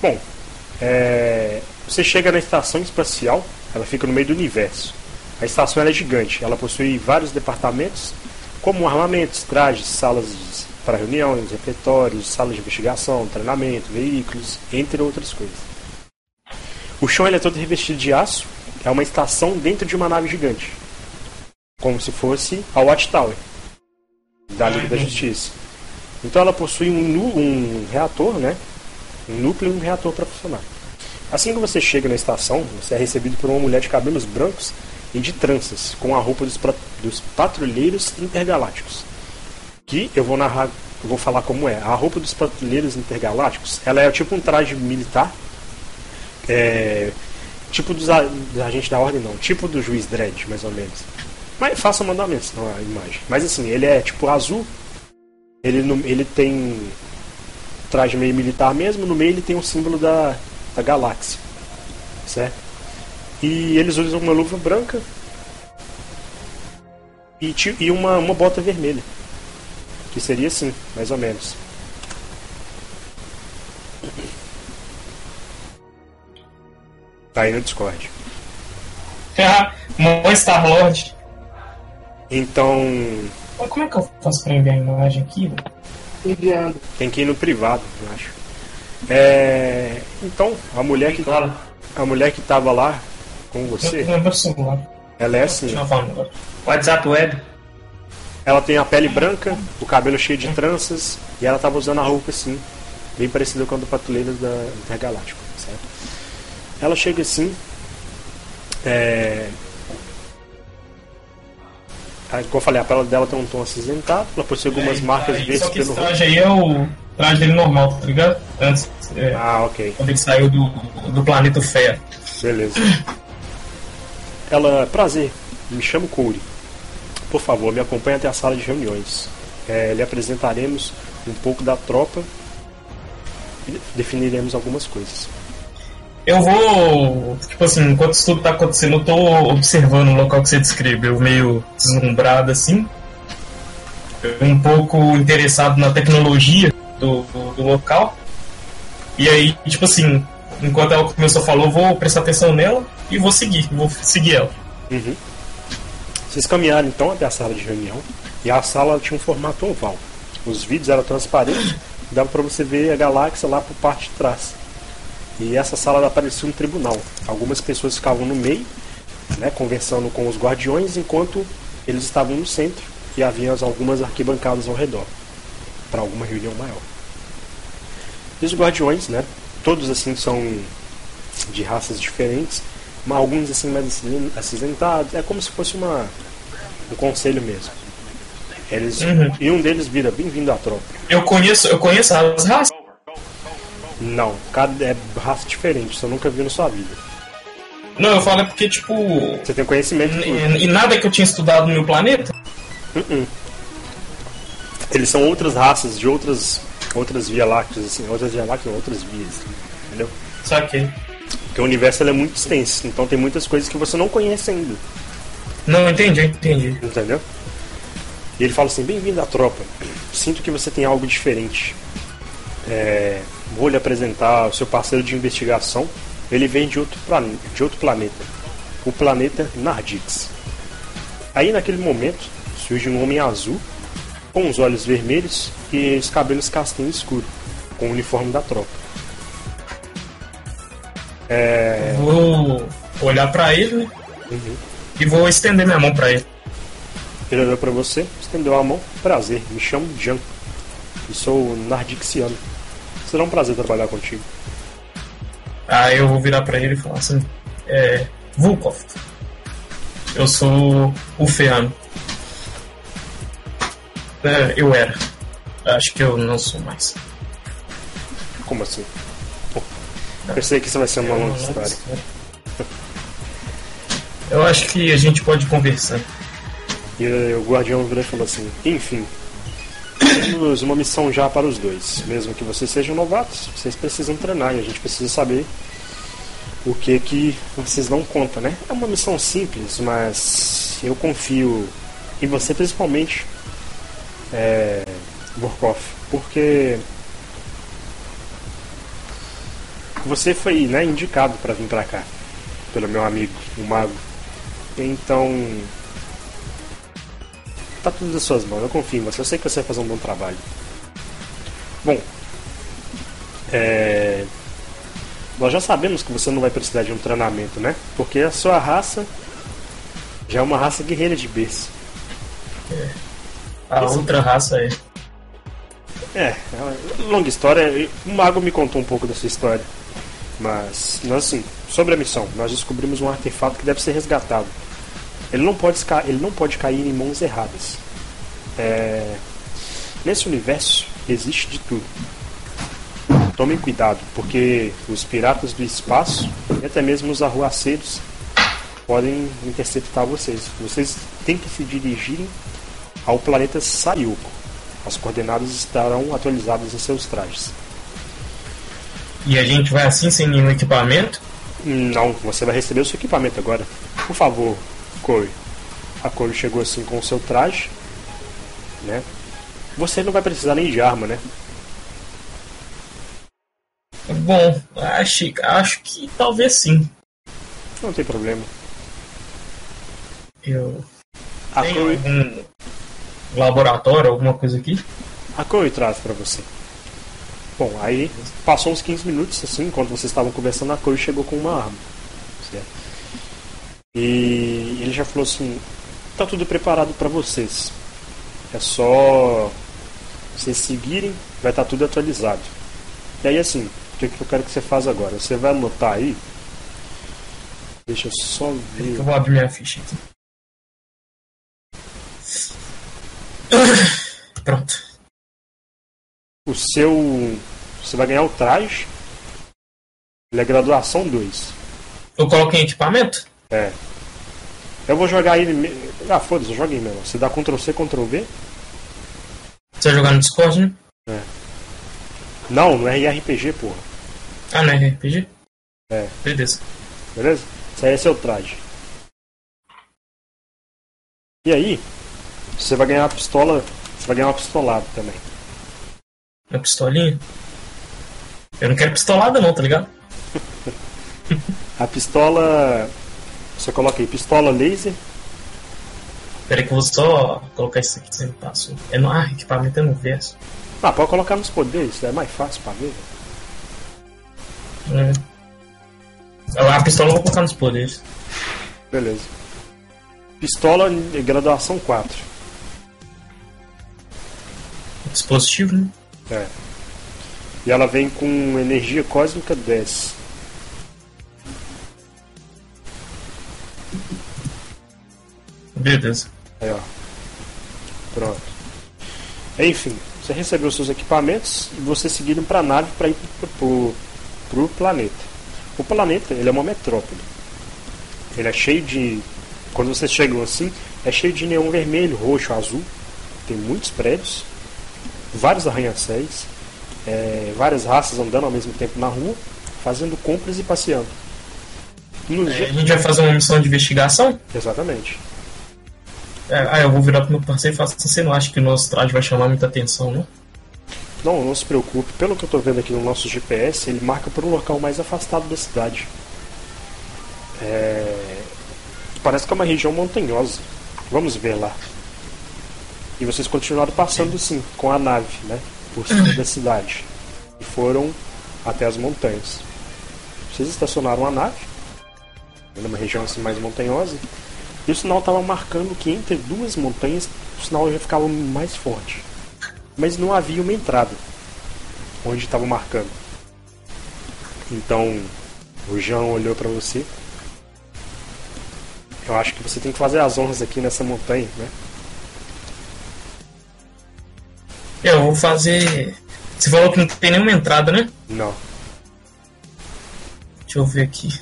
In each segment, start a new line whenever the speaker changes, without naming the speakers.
Bom, é, você chega na estação espacial, ela fica no meio do universo. A estação é gigante, ela possui vários departamentos, como armamentos, trajes, salas para reuniões, refeitórios, salas de investigação, treinamento, veículos, entre outras coisas. O chão é todo revestido de aço, é uma estação dentro de uma nave gigante, como se fosse a Watchtower da Liga da Justiça. Então ela possui um, um reator, né? Um núcleo e um reator para funcionar. Assim que você chega na estação, você é recebido por uma mulher de cabelos brancos e de tranças, com a roupa dos, dos patrulheiros intergalácticos. Que eu vou narrar, eu vou falar como é. A roupa dos patrulheiros intergalácticos, ela é tipo um traje militar, é, tipo dos, dos agentes da ordem não, tipo do juiz Dredd, mais ou menos. Mas faça mandamentos na imagem. Mas assim, ele é tipo azul, ele, ele tem traje meio militar mesmo, no meio ele tem o símbolo da, da galáxia, certo? E eles usam uma luva branca e, e uma, uma bota vermelha, que seria assim, mais ou menos. Tá aí no Discord.
Ah, Star Lord.
Então.
Como é que eu faço pra enviar a imagem aqui?
Enviando. Tem que ir no privado, eu acho. É... Então, a mulher que. Claro. A mulher que tava lá com você. Ela é assim.
WhatsApp web.
Ela tem a pele branca, o cabelo cheio de tranças, e ela tava usando a roupa assim, bem parecida com a do Patrulheiro da Intergaláctico, certo? Ela chega assim, é, como eu falei, a pele dela tem um tom acinzentado, ela possui algumas é, marcas
verdes pelo traje aí é o traje dele normal, tá ligado? Antes, é,
ah, ok.
Quando ele saiu do, do planeta Fé.
Beleza. Ela, prazer, me chamo Corey. Por favor, me acompanhe até a sala de reuniões. É, lhe apresentaremos um pouco da tropa e definiremos algumas coisas
eu vou, tipo assim, enquanto isso tudo tá acontecendo, eu tô observando o local que você descreveu, meio deslumbrado assim. Um pouco interessado na tecnologia do, do, do local. E aí, tipo assim, enquanto ela começou a falar, eu vou prestar atenção nela e vou seguir, vou seguir ela.
Uhum. Vocês caminharam então até a sala de reunião e a sala tinha um formato oval. Os vidros eram transparentes, dava para você ver a galáxia lá por parte de trás. E essa sala parecia um tribunal. Algumas pessoas ficavam no meio, né, conversando com os guardiões, enquanto eles estavam no centro e havia algumas arquibancadas ao redor para alguma reunião maior. E os guardiões, né, todos assim são de raças diferentes, mas alguns assim mais acinzentados, é como se fosse uma um conselho mesmo. Eles uhum. e um deles vira bem-vindo à tropa.
Eu conheço, eu conheço as raças.
Não, cada é raça diferente, você nunca viu na sua vida.
Não, eu falo é porque, tipo.
Você tem conhecimento
de tudo. E nada que eu tinha estudado no meu planeta? Uh -uh.
Eles são outras raças de outras outras Via Lácteas, assim, outras Via Lácteas, outras vias, entendeu?
Saquei.
Porque o universo é muito extenso, então tem muitas coisas que você não conhece ainda.
Não, entendi, entendi.
Entendeu? E ele fala assim: bem-vindo à tropa. Sinto que você tem algo diferente. É, vou lhe apresentar o seu parceiro de investigação. Ele vem de outro, de outro planeta, o planeta Nardix. Aí naquele momento surge um homem azul, com os olhos vermelhos e os cabelos castanho escuro, com o uniforme da tropa.
É... Vou olhar para ele né? uhum. e vou estender minha mão para ele.
Ele olhou para você, estendeu a mão. Prazer, me chamo Jan e sou nardixiano. Será um prazer trabalhar contigo.
Aí eu vou virar para ele e falar assim: é. Vulkov. Eu sou o Feano. É, eu era. Acho que eu não sou mais.
Como assim? Pô, pensei que isso vai ser uma longa história.
Eu acho que a gente pode conversar.
E o guardião virou e falou assim: Enfim, temos uma missão já para os dois. Mesmo que vocês sejam novatos, vocês precisam treinar e a gente precisa saber o que que vocês não contam, né? É uma missão simples, mas eu confio em você principalmente, é, Borkov, porque que você foi né, indicado para vir para cá pelo meu amigo, o mago. Então, tá tudo nas suas mãos. Eu confio em você. Eu sei que você vai fazer um bom trabalho. Bom, é... nós já sabemos que você não vai precisar de um treinamento, né? Porque a sua raça já é uma raça guerreira de berço.
É. A Esse... outra raça é.
É, é longa história. O mago me contou um pouco dessa história. Mas, nós, assim, sobre a missão, nós descobrimos um artefato que deve ser resgatado. Ele não pode, ele não pode cair em mãos erradas. É... Nesse universo existe de tudo. Tomem cuidado, porque os piratas do espaço e até mesmo os arruaceiros podem interceptar vocês. Vocês têm que se dirigirem ao planeta Sayuko. As coordenadas estarão atualizadas em seus trajes.
E a gente vai assim sem nenhum equipamento?
Não, você vai receber o seu equipamento agora. Por favor, Corey. A Corey chegou assim com o seu traje, né? Você não vai precisar nem de arma, né?
Bom, acho, acho que talvez sim.
Não tem problema.
Eu. A Tem Chloe... algum laboratório, alguma coisa aqui?
A Chloe traz para você. Bom, aí passou uns 15 minutos, assim, enquanto vocês estavam conversando, a Chloe chegou com uma arma. Certo? E ele já falou assim: tá tudo preparado para vocês. É só vocês seguirem, vai estar tá tudo atualizado. E aí, assim, o que, eu quero que você faça agora? Você vai anotar aí. Deixa eu só ver.
Eu vou abrir minha ficha aqui. Pronto.
O seu. Você vai ganhar o traje. Ele é graduação 2.
Eu coloquei em equipamento?
É. Eu vou jogar ele. Ah, foda-se, eu joguei mesmo. Você dá Ctrl C, Ctrl V.
Você vai jogar no Discord, né?
É. Não, não é RPG, porra.
Ah, não é RPG?
É.
Beleza.
Beleza? Esse aí é seu traje. E aí, você vai ganhar uma pistola. Você vai ganhar uma pistolada também.
Uma pistolinha? Eu não quero pistolada não, tá ligado?
a pistola. Você coloca aí, pistola laser.
Peraí que eu vou só colocar isso aqui que você me passou. É no. Ah, equipamento é no verso.
Ah, pode colocar nos poderes, é mais fácil pra ver.
É. A pistola eu vou colocar nos poderes.
Beleza. Pistola graduação 4
dispositivo, né?
É. E ela vem com energia cósmica 10.
Beleza.
Aí, ó. Pronto. Enfim, você recebeu seus equipamentos e você seguiram para a nave para ir pro, pro planeta. O planeta, ele é uma metrópole. Ele é cheio de quando vocês chegam assim, é cheio de neon vermelho, roxo, azul. Tem muitos prédios vários arranha-céus, é, várias raças andando ao mesmo tempo na rua, fazendo compras e passeando.
No... É, a gente vai fazer uma missão de investigação?
Exatamente.
É, ah, eu vou virar pro meu parceiro e falar assim, você não acha que o nosso traje vai chamar muita atenção, não?
Não, não se preocupe. Pelo que eu estou vendo aqui no nosso GPS, ele marca por um local mais afastado da cidade. É... Parece que é uma região montanhosa. Vamos ver lá. E vocês continuaram passando sim com a nave, né? Por cima da cidade. E foram até as montanhas. Vocês estacionaram a nave numa região assim mais montanhosa. E o sinal estava marcando que entre duas montanhas o sinal já ficava mais forte. Mas não havia uma entrada onde estava marcando. Então o João olhou para você. Eu acho que você tem que fazer as honras aqui nessa montanha, né?
Eu vou fazer. Você falou que não tem nenhuma entrada, né?
Não.
Deixa eu ver aqui.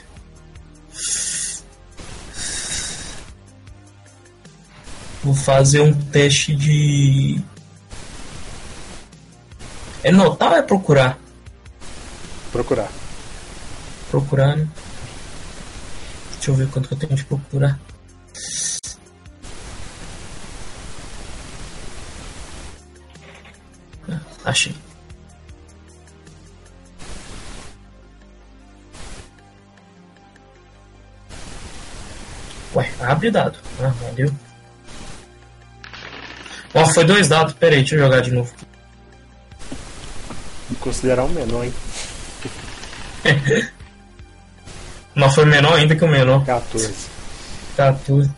Vou fazer um teste de. É notar ou é procurar?
Procurar.
Procurar, né? Deixa eu ver quanto que eu tenho de procurar. Ah, achei. Ué, abre o dado. Ah, valeu. Ó, foi dois dados. Pera aí, deixa eu jogar de novo.
Considerar um menor, hein?
Não, foi menor ainda que o menor.
14.
14.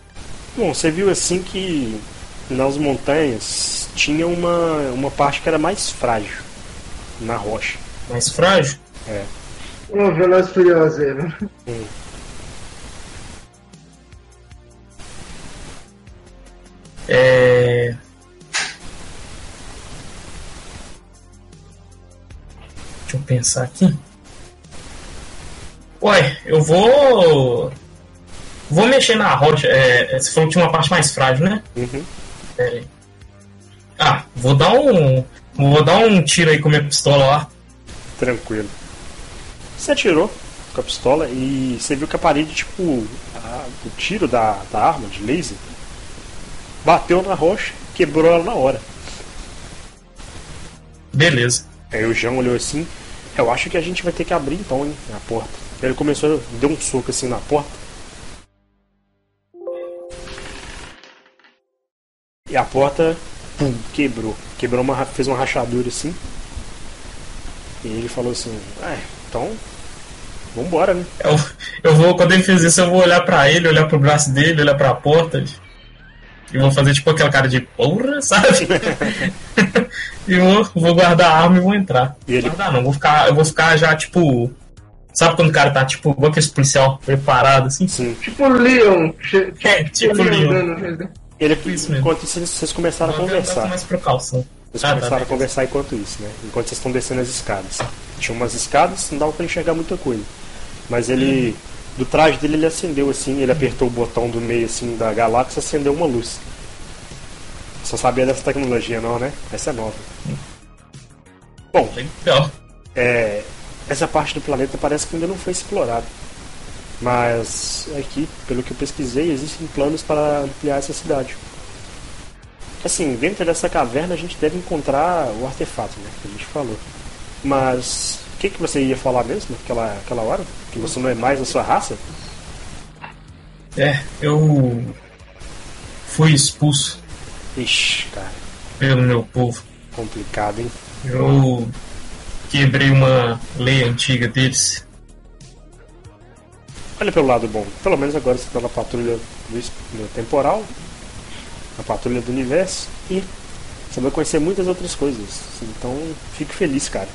Bom, você viu assim que nas montanhas tinha uma, uma parte que era mais frágil na rocha.
Mais frágil?
É.
Ô, Veloz Furioso né?
Hum.
É. Deixa eu pensar aqui. Ué, eu vou. Vou mexer na rocha. É, você falou que tinha uma parte mais frágil, né?
Uhum.
Pera aí. Ah, vou dar um. Vou dar um tiro aí com a minha pistola lá.
Tranquilo. Você atirou com a pistola e você viu que a parede, tipo, a- o tiro da, da arma de laser bateu na rocha, quebrou ela na hora.
Beleza.
Aí o João olhou assim, eu acho que a gente vai ter que abrir então, hein, a porta. Ele começou, deu um soco assim na porta. E a porta, pum, quebrou. Quebrou uma, fez uma rachadura assim. E ele falou assim, é, então, vambora, né?
Eu, eu vou, quando ele fez isso, eu vou olhar pra ele, olhar pro braço dele, olhar pra porta. E vou fazer tipo aquela cara de porra, sabe? e vou, vou guardar a arma e vou entrar.
E ele-
Guardar não, vou ficar, eu vou ficar já tipo. Sabe quando o cara tá tipo, igual aquele policial preparado assim?
Sim.
Tipo Leon.
É, tipo Leon.
dando Resident-
Ele,
Isso mesmo.
enquanto isso, vocês começaram a conversar.
mais precaução.
Vocês
Ah, tá,
começaram a
beleza.
conversar enquanto isso, né? Enquanto vocês estão descendo as escadas. Tinha umas escadas, não dava pra enxergar muita coisa. Mas ele. Do traje dele ele acendeu assim, ele apertou o botão do meio assim da galáxia acendeu uma luz. Só sabia dessa tecnologia não, né? Essa é nova. Bom,
Legal.
é, essa parte do planeta parece que ainda não foi explorada. Mas aqui, pelo que eu pesquisei, existem planos para ampliar essa cidade. Assim, dentro dessa caverna a gente deve encontrar o artefato, né? Que a gente falou. Mas o que, que você ia falar mesmo naquela, aquela hora? Que você não é mais a sua raça?
É, eu fui expulso
Ixi, cara,
pelo meu povo.
complicado, hein?
Eu quebrei uma lei antiga deles.
Olha pelo lado bom. Pelo menos agora você está na patrulha do temporal, na patrulha do universo e você vai conhecer muitas outras coisas. Então, fico feliz, cara.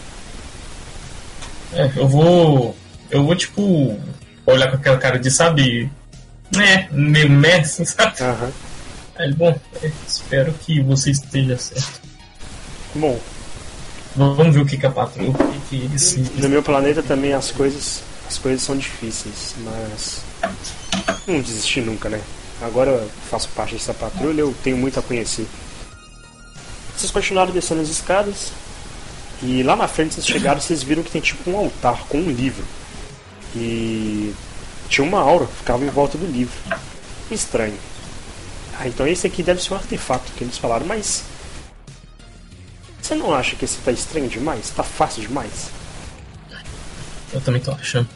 É, eu vou. Eu vou, tipo, olhar com aquela cara de, sabe. né, meio mestre, sabe?
Aham.
Aí, bom, é, espero que você esteja certo.
Bom,
Vamos ver o que, que a patrulha. O que, que eles.
no meu planeta também as coisas, as coisas são difíceis, mas não desisti nunca, né? Agora eu faço parte dessa patrulha, eu tenho muito a conhecer. Vocês continuaram descendo as escadas e lá na frente vocês chegaram, vocês viram que tem tipo um altar com um livro. E tinha uma aura, ficava em volta do livro. Estranho. Ah, então esse aqui deve ser um artefato que eles falaram, mas você não acha que esse tá estranho demais? Tá fácil demais?
Eu também tô achando.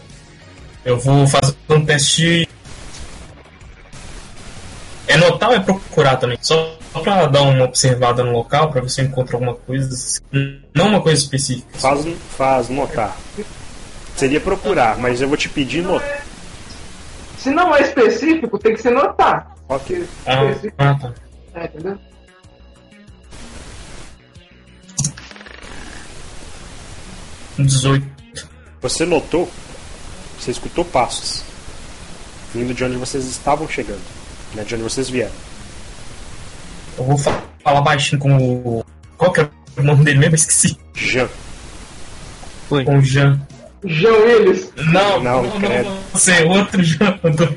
Eu vou fazer um teste. É é procurar também? Só pra dar uma observada no local, pra ver se eu encontro alguma coisa. Não uma coisa específica.
Faz, faz notar. Seria procurar, mas eu vou te pedir notar.
Se não é específico, tem que ser notar.
Ok.
Ah, ah, tá.
é, entendeu?
18.
Você notou, você escutou passos vindo de onde vocês estavam chegando, né? De onde vocês vieram.
Eu vou fa- falar baixinho com o. Qual que é o nome dele mesmo? Esqueci.
Jean.
Com o Jean.
João Willis.
Não,
Não,
não, não,
credo.
não, você, outro Jean. Eu tô-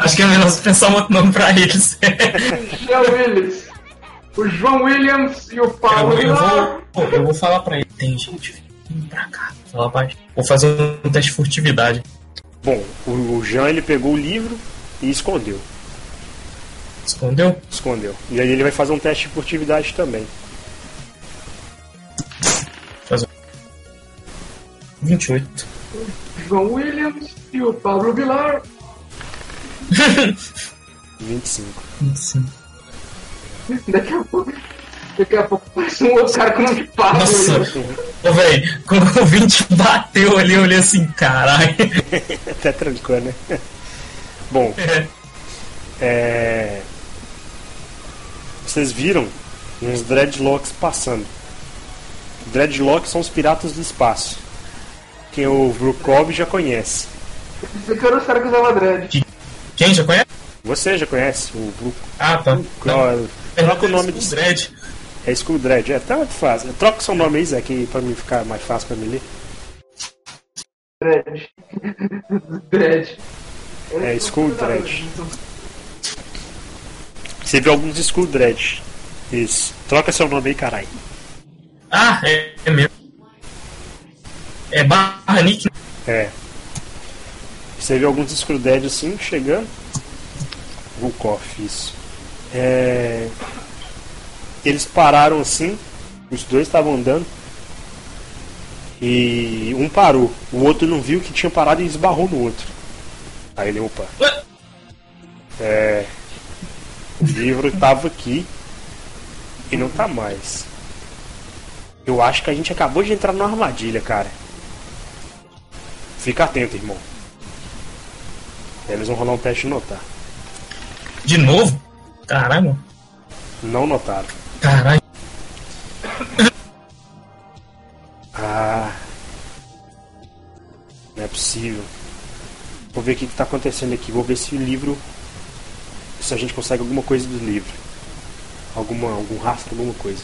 Acho que é melhor você pensar um outro nome pra eles.
João Willis. O João Williams e o
Eu,
Paulo
eu
Vilar.
vou, eu vou falar pra ele. Tem gente vindo pra cá. Fala baixo. Vou fazer um teste de furtividade.
Bom, o, o Jean ele pegou o livro e escondeu.
Escondeu?
Escondeu. E aí ele vai fazer um teste de furtividade também.
Faz um. 28.
João Williams e o Pablo Vilar.
25.
Sim.
Daqui a pouco. Daqui a pouco parece um outro cara com um papo.
Nossa, ô velho, quando o 20 bateu ali, eu olhei assim, caralho.
Até trancou, né? Bom, é... Vocês viram uns dreadlocks passando. Dreadlocks são os piratas do espaço. Quem o Brukov já conhece.
Esse aqui era os caras que usavam dread.
Quem já conhece?
Você já conhece o Brukov?
Ah, tá.
Troca o nome do.
Dread.
É Skull Dread, é, tá muito fácil. Troca o seu nome aí, Zé, que pra mim ficar mais fácil pra me ler.
Dread. dread.
É, Skull Dread. Você viu alguns Skull Dread. Isso. Troca seu nome aí, caralho.
Ah, é, é mesmo. É barra Nick.
É. Você viu alguns Skull Dread assim, chegando. Vulkov, isso. É... Eles pararam assim, os dois estavam andando. E um parou, o outro não viu que tinha parado e esbarrou no outro. Aí ele, opa. É. O livro estava aqui e não tá mais. Eu acho que a gente acabou de entrar numa armadilha, cara. Fica atento, irmão. Eles vão rolar um teste de notar.
De novo? Caralho.
Não notaram.
Caralho.
Ah. Não é possível. Vou ver o que está acontecendo aqui. Vou ver se o livro. Se a gente consegue alguma coisa do livro. Alguma, algum rastro, alguma coisa.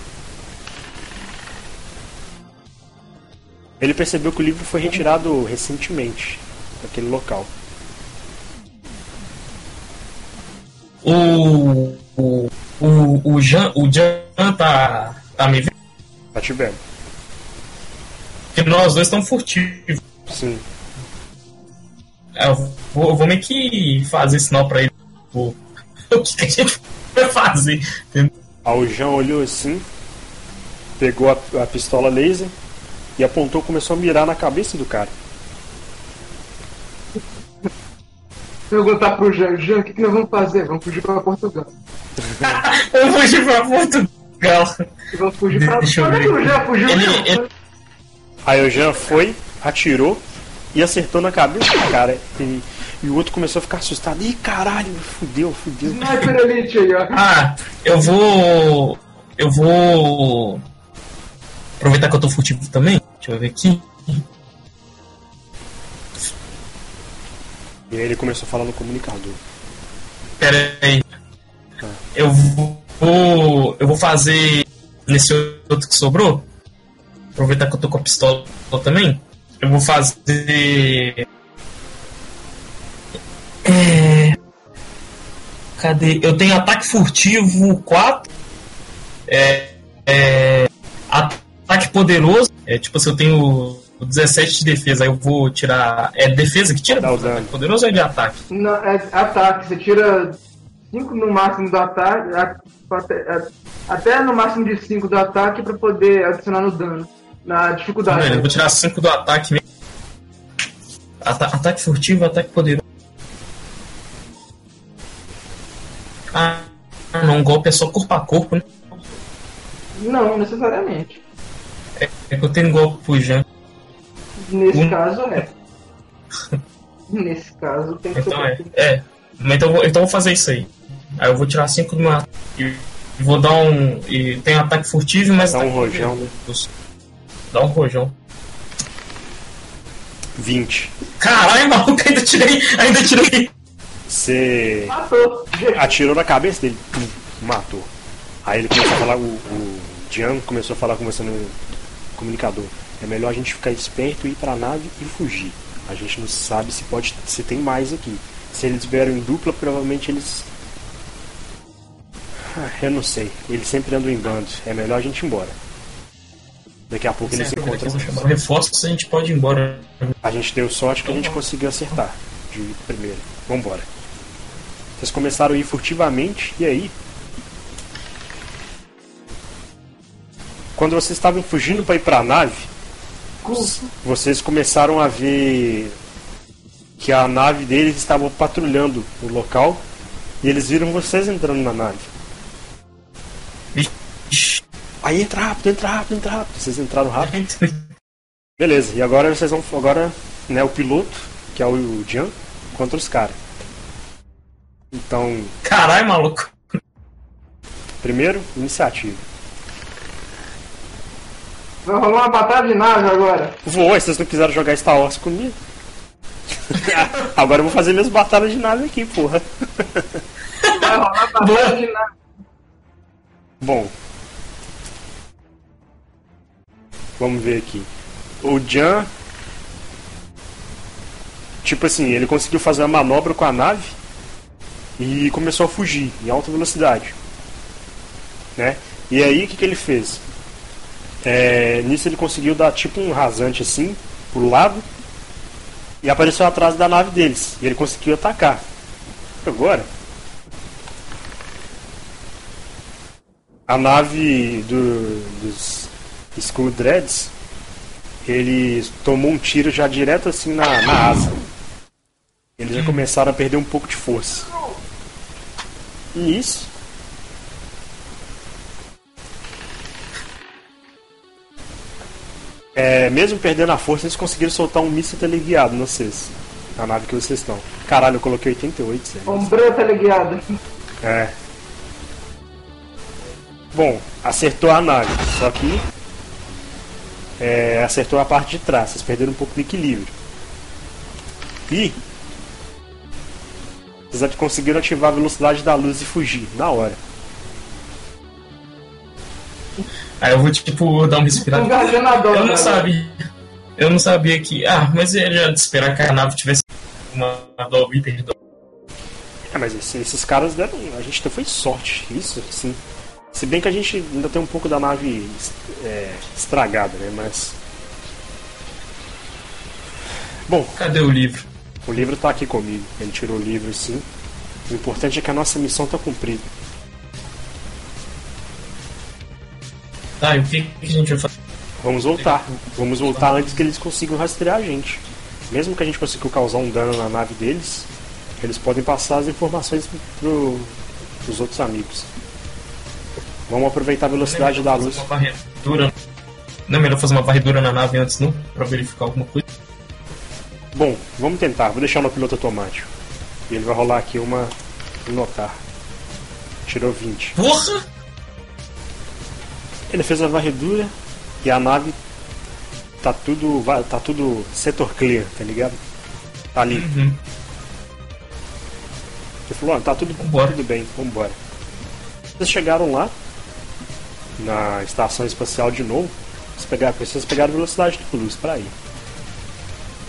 Ele percebeu que o livro foi retirado recentemente daquele local.
O. O. O, o Jean, o Jean tá, tá me vendo?
Tá te vendo?
Porque nós dois estamos furtivos.
Sim.
É, eu vou, eu vou meio que fazer sinal pra ele. O, o que, a gente vai fazer? entendeu?
Aí o Jean olhou assim, pegou a, a pistola laser e apontou começou a mirar na cabeça do cara.
Perguntar pro Jean, Jean, o que, que nós vamos fazer? Vamos fugir pra Portugal.
Eu vou fugir pra Portugal.
Vamos fugir pra. Quando é
ver
que o Jean fugiu?
Ele- ele-
Aí o Jean foi, atirou e acertou na cabeça do cara. E, e o outro começou a ficar assustado. Ih, caralho, fudeu, fudeu.
Sniper Elite aí, ó.
Ah, eu vou. Eu vou. Aproveitar que eu tô furtivo também. Deixa eu ver aqui.
E aí ele começou a falar no comunicador.
Pera aí. Eu vou. Eu vou fazer. Nesse outro que sobrou. Aproveitar que eu tô com a pistola também. Eu vou fazer. É... Cadê? Eu tenho ataque furtivo 4. É. é ataque poderoso. É tipo assim, eu tenho 17 de defesa. Aí eu vou tirar. É defesa que tira?
Dá o dano.
Ataque poderoso ou é de ataque?
Não, é ataque. Você tira 5 no máximo do ataque. Até, no máximo de 5 do ataque pra poder adicionar no dano. Na dificuldade.
Beleza, eu vou tirar 5 do ataque mesmo. Ata- ataque furtivo, ataque poderoso. Um golpe é só corpo a corpo, né?
Não, necessariamente.
É, é que eu tenho golpe pro Jean.
Nesse
Um.
caso é. Nesse caso tem que
Então
ser.
é. É. Mas Então eu vou, então eu vou fazer isso aí. Aí eu vou tirar 5 do meu. E vou dar um. E tem ataque furtivo, mas.
Dá um rojão, né?
Dá um rojão.
20.
Caralho, maluco, ainda tirei. Ainda tirei.
Você
Matou.
atirou na cabeça dele, matou. Aí ele começou a falar, o, o Jean começou a falar com você no comunicador. É melhor a gente ficar esperto, ir pra nave e fugir. A gente não sabe se pode, se tem mais aqui. Se eles vieram em dupla, provavelmente eles. Ah, eu não sei. Eles sempre andam em bando. É melhor a gente ir embora. Daqui a pouco eles se encontram.
Chamar reforços a gente pode ir embora.
A gente deu sorte que a gente conseguiu acertar de primeiro. Vambora. Vocês começaram a ir furtivamente, e aí? Quando vocês estavam fugindo para ir para a nave, vocês começaram a ver que a nave deles estava patrulhando o local E eles viram vocês entrando na nave. Aí entra rápido, entra rápido, entra rápido. Vocês entraram rápido. Beleza, e agora vocês vão. Agora, né, o piloto, que é o Jan, contra os caras. Então,
Caralho, maluco.
primeiro, iniciativa.
Vai rolar uma batalha de nave agora.
Vou, vocês não quiseram jogar Star Wars comigo? agora eu vou fazer minhas batalhas de nave aqui, porra.
Vai rolar batalha de nave.
Bom. Vamos ver aqui. O Jan. Tipo assim, ele conseguiu fazer uma manobra com a nave e começou a fugir em alta velocidade. Né? E aí o que, que ele fez? É, nisso ele conseguiu dar tipo um rasante assim, pro lado, e apareceu atrás da nave deles. E ele conseguiu atacar. Agora, a nave do, dos Skull Dreads, ele tomou um tiro já direto assim na, na asa. Eles já começaram a perder um pouco de força. E nisso. É, mesmo perdendo a força, eles conseguiram soltar um míssil teleguiado no vocês. Na nave que vocês estão. Caralho, eu coloquei 88, sério.
Ombreira teleguiada.
É. Bom, acertou a nave, só que é, acertou a parte de trás, vocês perderam um pouco de equilíbrio. E vocês conseguiram ativar a velocidade da luz e fugir, na hora.
Aí eu vou, tipo, dar um respirado.
Um garganador.
Eu não
cara.
sabia. Eu não sabia que. Ah, mas era de esperar que a nave tivesse uma do item de
É, mas esse- esses caras deram. A gente foi sorte, isso, sim. Se bem que a gente ainda tem um pouco da nave é, estragada, né? Mas. Bom,
Cadê o livro?
O livro tá aqui comigo. Ele tirou o livro sim. O importante é que a nossa missão tá cumprida.
Tá, e o que, a gente vai fazer?
Vamos voltar. Vamos voltar antes que eles consigam rastrear a gente. Mesmo que a gente consiga causar um dano na nave deles, eles podem passar as informações pro, pros outros amigos. Vamos aproveitar a velocidade da luz.
Varredura. Não é melhor fazer uma varredura na nave antes, não? Pra verificar alguma coisa?
Bom, vamos tentar. Vou deixar no piloto automático. E ele vai rolar aqui uma um notar. Tirou 20.
Porra!
Ele fez a varredura e a nave tá tudo tá tudo setor clear, tá ligado? Tá limpo.
Uhum.
Ele falou, ó, tá tudo,
Vambora.
tudo bem, vambora. Vocês chegaram lá na estação espacial de novo. Vocês pegaram, vocês pegaram velocidade de luz pra ir.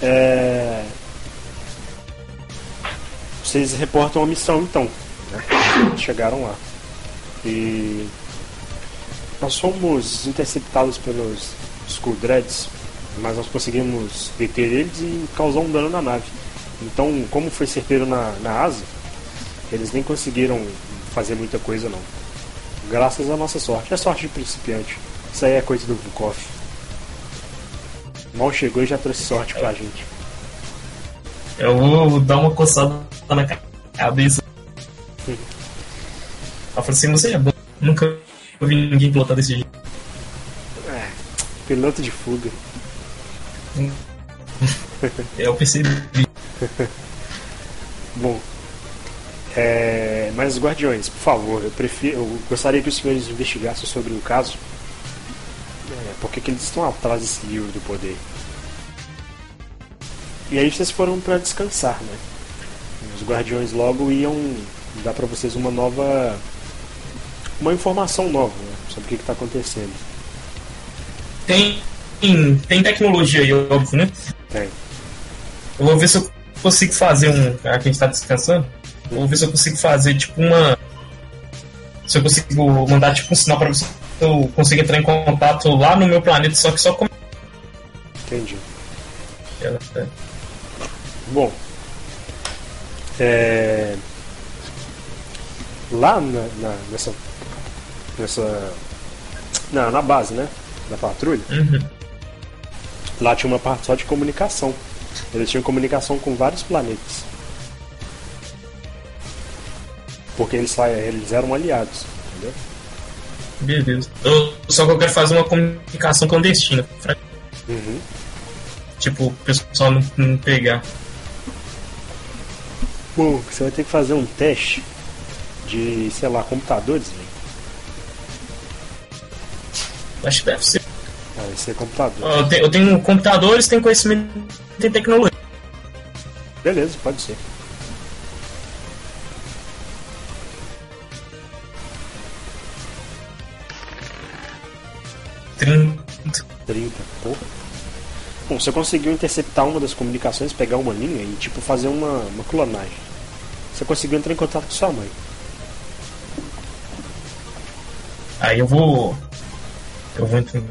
É... Vocês reportam a missão então. Né? Chegaram lá. E nós fomos interceptados pelos Skull Dreads, mas nós conseguimos deter eles e causar um dano na nave. Então, como foi certeiro na, na asa, eles nem conseguiram fazer muita coisa não. Graças à nossa sorte. É sorte de principiante. Isso aí é coisa do Vukov. Mal chegou e já trouxe sorte pra gente.
Eu vou dar uma coçada na ca- cabeça. Ela falou assim, você é bom. Nunca vi ninguém pilotar desse jeito.
É, piloto de fuga.
Eu percebi.
Bom, é, mas guardiões, por favor, eu prefiro, eu gostaria que os senhores investigassem sobre o caso. É, porque que eles estão atrás desse livro do poder. E aí vocês foram para descansar, né? Os guardiões logo iam dar para vocês uma nova, uma informação nova né, sobre o que está acontecendo.
Tem, tem, tecnologia aí, óbvio, né?
Tem.
Eu vou ver se eu consigo fazer um. Já que a gente tá descansando, eu vou ver se eu consigo fazer tipo uma. Se eu consigo mandar tipo um sinal ver se eu consigo entrar em contato lá no meu planeta, só que só com.
Entendi.
ela. É.
Bom, é, lá na, na- nessa, nessa, na, na base, né, da patrulha,
Uhum.
lá tinha uma parte só de comunicação. Eles tinham comunicação com vários planetas. Porque eles, eles eram aliados, entendeu?
Beleza. Eu, só que eu quero fazer uma comunicação clandestina. Pra,
Uhum.
tipo, o pessoal não, não pegar.
Bom, você vai ter que fazer um teste de, sei lá, computadores, velho.
Acho que deve ser.
Vai ser computador.
Eu tenho, eu tenho computadores, tenho conhecimento, tem tecnologia.
Beleza, pode ser.
Trinta.
30, porra. Bom, você conseguiu interceptar uma das comunicações, pegar uma linha e, tipo, fazer uma, uma clonagem. Você conseguiu entrar em contato com sua mãe.
Aí eu vou. Eu vou entrar em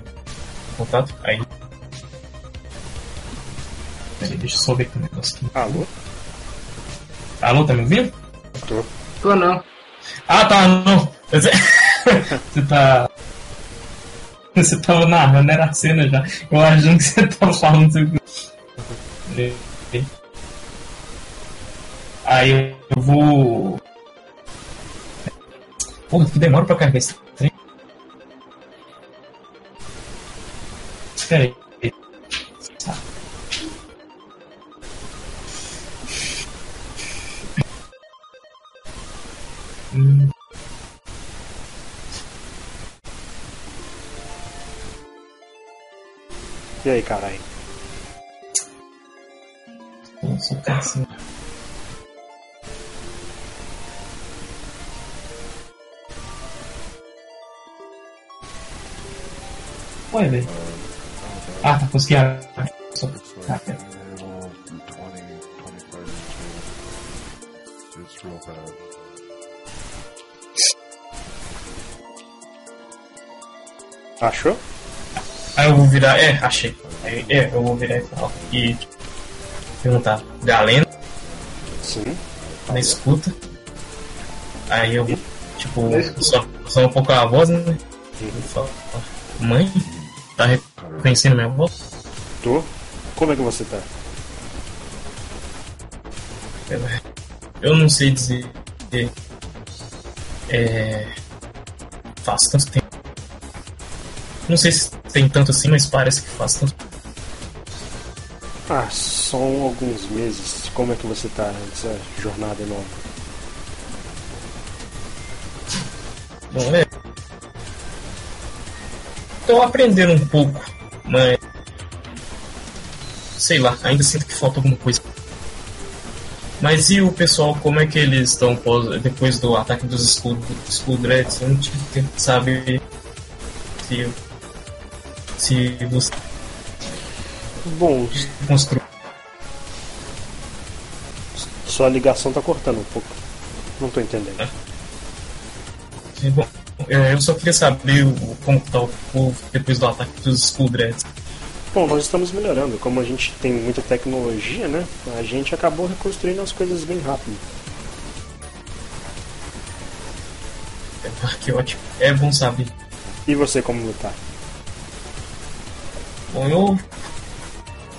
contato. Aí. Peraí, deixa eu só ver aqui o negócio aqui.
Alô?
Alô, tá me ouvindo?
Tô.
Tô não.
Ah, tá, não. Você você tá. Você tava narrando, era a cena já. Eu achando que você tava falando. sobre- Aí eu vou. Porra, que demora pra carregar esse Espera aí. Tá. Hum.
E aí, caralho?
Nossa, cara, assim. Ué, velho. Ah, tá, consegui. Só... Ah,
bad.
Achou?
Aí eu vou virar. É, achei. Aí, é, eu vou virar e falar. E perguntar. Galena,
Sim.
na escuta. Aí eu vou, tipo, só, só um pouco a voz, né? Eu falo, Mãe, reconhecendo minha voz?
Tô. Como é que você tá?
Eu não sei dizer. É. Faz tanto tempo. Não sei se tem tanto assim, mas parece que faz tanto
Ah, são alguns meses. Como é que você tá nessa jornada nova?
Bom, é. Tô aprendendo um pouco, mas. Sei lá, ainda sinto que falta alguma coisa. Mas e o pessoal, como é que eles estão depois do ataque dos Skull, Skull Dreads? Eu não tive tempo de saber se. Se você
Bom,
construiu.
sua ligação tá cortando um pouco. Não tô entendendo.
Bom, é, eu só queria saber o- como que tá o povo depois do ataque dos Skull Dreads.
Bom, nós estamos melhorando. Como a gente tem muita tecnologia, né? A gente acabou reconstruindo as coisas bem rápido.
Ah, que ótimo. É bom saber.
E você, como tá?
Bom, eu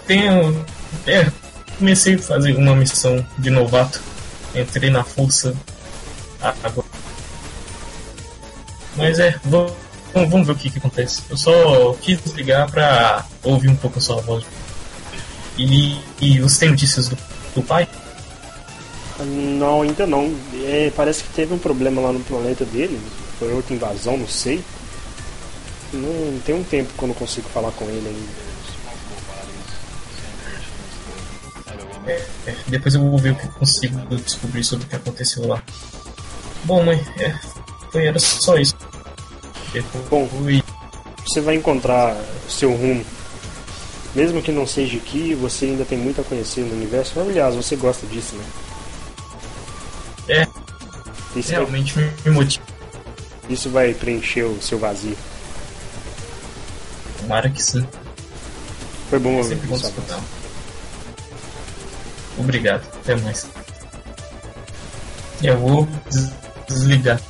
tenho. É, comecei a fazer uma missão de novato. Entrei na força agora. Mas é, vamos, vamos ver o que, que acontece. Eu só quis ligar pra ouvir um pouco a sua voz. E, e você tem notícias do, do pai?
Não, ainda não. É, parece que teve um problema lá no planeta dele. Foi outra invasão, não sei. Não tem um tempo que eu não consigo falar com ele ainda.
É, depois eu vou ver o que eu consigo descobrir sobre o que aconteceu lá. Bom, mãe, é, foi, era só isso.
Bom. Você vai encontrar o seu rumo. Mesmo que não seja aqui, você ainda tem muito a conhecer no universo. Aliás, você gosta disso, né?
É,
Isso, vai,
realmente me, me motiva.
isso vai preencher o seu vazio.
Tomara que sim.
Foi bom
É
ouvir
sempre bom escutar. Obrigado, até mais. Eu vou des- desligar.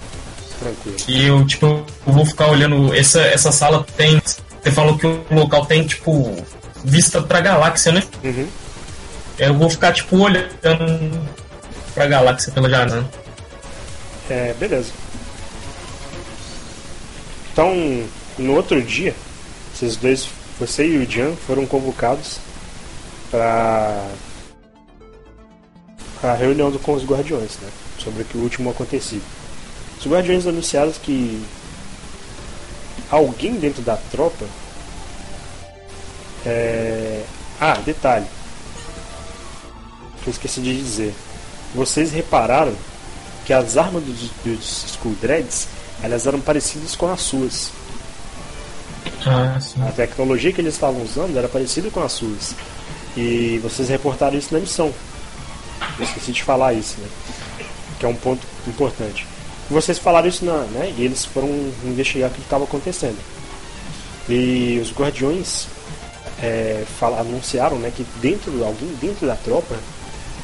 Tranquilo.
E eu, tipo, eu vou ficar olhando. Essa, essa sala tem. Você falou que o local tem, tipo, vista pra galáxia, né?
Uhum.
Eu vou ficar, tipo, olhando pra galáxia pela janela.
É, beleza. Então, no outro dia, esses dois, você e o Jan, foram convocados para a reunião com os guardiões, né? Sobre o que o último acontecido. Os guardiões anunciaram que alguém dentro da tropa. É... Ah, detalhe. Que eu esqueci de dizer. Vocês repararam que as armas dos, dos Skull Dreads elas eram parecidas com as suas.
Ah, sim.
A tecnologia que eles estavam usando era parecida com as suas. E vocês reportaram isso na missão. Eu esqueci de falar isso, né? Que é um ponto importante. Vocês falaram isso na, né? E eles foram investigar o que estava acontecendo. E os guardiões é, fala, anunciaram, né, que dentro alguém dentro da tropa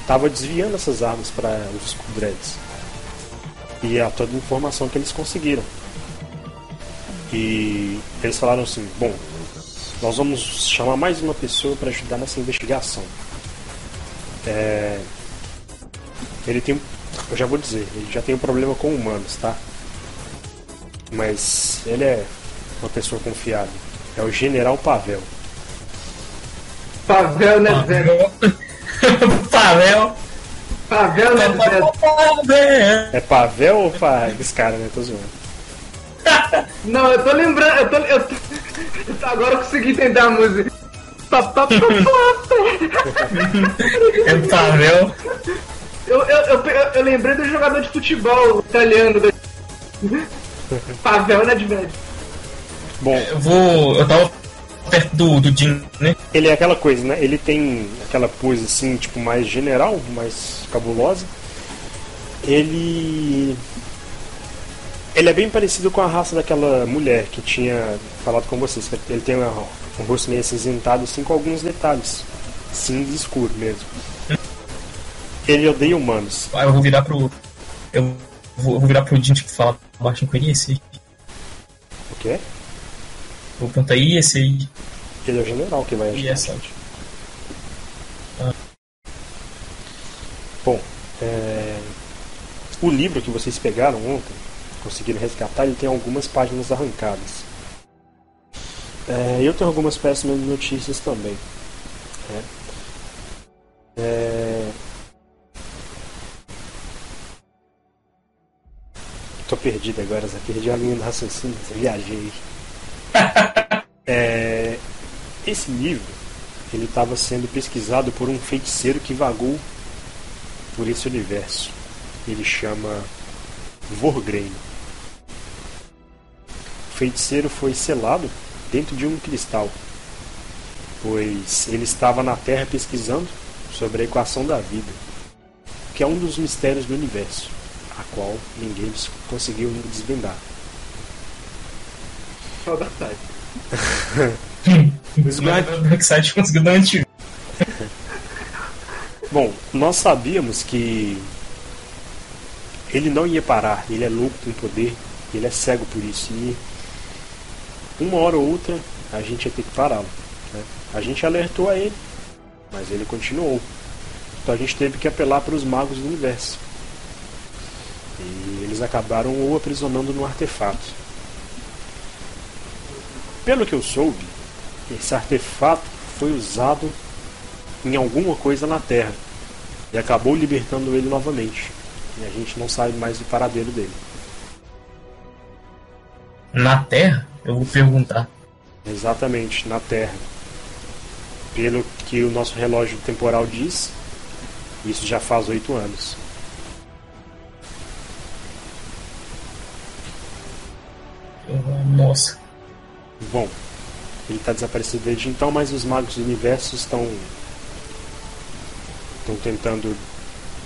estava desviando essas armas para os Dreads. E é toda a informação que eles conseguiram. E eles falaram assim: bom, nós vamos chamar mais uma pessoa para ajudar nessa investigação. É, ele tem, eu já vou dizer, ele já tem um problema com humanos, tá? Mas ele é uma pessoa confiável. É o General Pavel.
Pavel, né, velho?
Pavel.
Pavel, né?
Pavel.
É Pavel ou esse cara, né? Tô zoando.
Não, eu tô lembrando. Eu tô, eu tô- eu tô- agora eu consegui entender a música. Pa,
É Pavel.
Eu, eu, eu, eu, lembrei do jogador de futebol italiano. da- Pavel, né, velho?
Bom,
Eu vou. Eu tava perto do, do Jim, né?
ele é aquela coisa, né? Ele tem aquela pose assim, tipo, mais general, mais cabulosa. Ele. Ele é bem parecido com a raça daquela mulher que tinha falado com vocês. Ele tem um rosto meio acinzentado, assim, com alguns detalhes. Cinza escuro mesmo. Ele odeia humanos.
Ah, eu vou virar pro. Eu vou, eu vou virar pro Jim tipo, falar baixinho com ele. Esse aí?
O quê?
Vou perguntar, e esse aí?
Ele é o general que vai ajudar.
E essa?
a gente. Bom, é, o livro que vocês pegaram ontem, conseguiram resgatar, ele tem algumas páginas arrancadas. É, eu tenho algumas péssimas notícias também. né? É, Tô perdido agora, já perdi a linha do raciocínio, já viajei. É, esse livro ele estava sendo pesquisado por um feiticeiro que vagou por esse universo. Ele chama Vorgrain. O feiticeiro foi selado dentro de um cristal, pois ele estava na Terra pesquisando sobre a equação da vida, que é um dos mistérios do universo, a qual ninguém conseguiu desvendar.
Só da tarde.
Os
o Darkseid conseguiu dar um.
Bom, nós sabíamos que ele não ia parar, ele é louco com poder, ele é cego por isso. E uma hora ou outra a gente ia ter que pará-lo. né? A gente alertou a ele, mas ele continuou. Então a gente teve que apelar para os magos do universo. E eles acabaram o aprisionando no artefato. Pelo que eu soube, esse artefato foi usado em alguma coisa na Terra e acabou libertando ele novamente. E a gente não sabe mais do paradeiro dele.
Na Terra? Eu vou perguntar.
Exatamente, na Terra. Pelo que o nosso relógio temporal diz, isso já faz oito anos.
Nossa.
Bom, ele está desaparecido desde então, mas os magos do universo estão estão tentando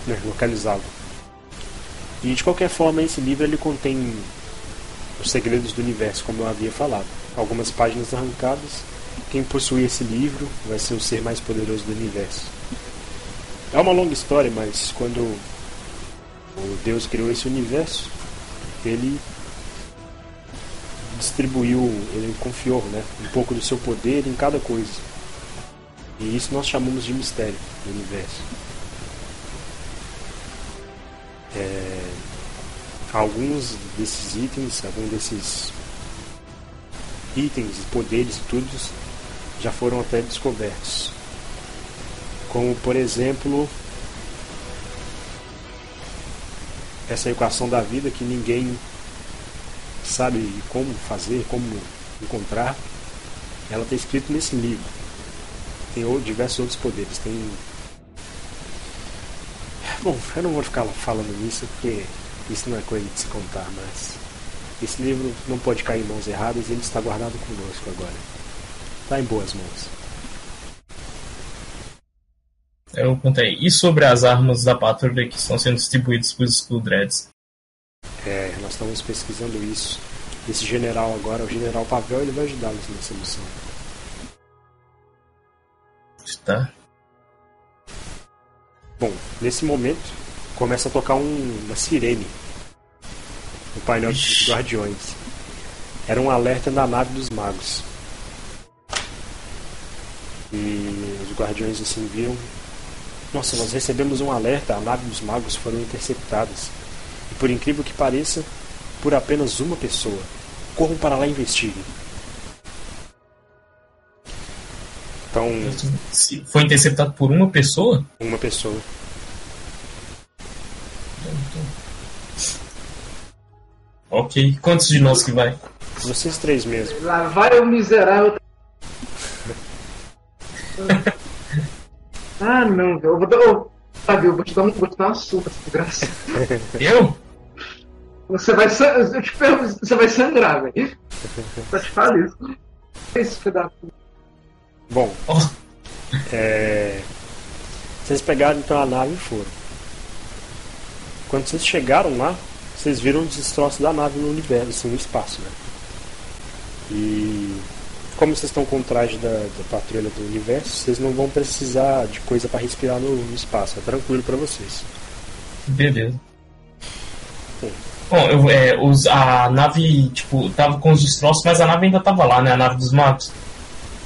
né, localizá-lo. E de qualquer forma, esse livro ele contém os segredos do universo, como eu havia falado. Algumas páginas arrancadas. Quem possuir esse livro vai ser o ser mais poderoso do universo. É uma longa história, mas quando o Deus criou esse universo, ele distribuiu, ele confiou né, um pouco do seu poder em cada coisa. E isso nós chamamos de mistério do universo. É, alguns desses itens, alguns desses itens, poderes e tudo já foram até descobertos. Como por exemplo essa equação da vida que ninguém sabe como fazer, como encontrar. Ela está escrita nesse livro. Tem diversos outros poderes. Tem. Bom, eu não vou ficar falando nisso porque isso não é coisa de se contar, mas esse livro não pode cair em mãos erradas e ele está guardado conosco agora. Está em boas mãos.
Eu contei. E sobre as armas da patrulha que estão sendo distribuídas para os Skull Dreads?
É, nós estamos pesquisando isso. Esse general agora, o general Pavel, ele vai ajudá-los nessa missão.
Tá.
Bom, nesse momento começa a tocar um, uma sirene no painel Ixi. dos guardiões. Era um alerta da nave dos magos. E os guardiões assim viram. Nossa, nós recebemos um alerta, a nave dos magos foram interceptadas. E por incrível que pareça, por apenas uma pessoa. Corram para lá e investiguem. Então.
Foi interceptado por uma pessoa?
Uma pessoa.
Ok. Quantos de nós que vai?
Vocês três mesmo.
Lá vai o miserável. ah, não, Eu vou dar. Sabe, eu vou te dar, um, vou te dar uma surra, graça.
Eu?
Você vai, eu te pergunto, você vai sangrar, velho. Só te falo isso. Esse pedaço.
Bom, oh. é... vocês pegaram então a nave e foram. Quando vocês chegaram lá, vocês viram os destroços da nave no universo, assim, no espaço, né? E como vocês estão com o traje da, da patrulha do universo, vocês não vão precisar de coisa para respirar no, no, espaço. É tranquilo para vocês.
Beleza. Bom, Bom eu, é, os, a nave, tipo, tava com os destroços, mas a nave ainda tava lá, né? A nave dos magos.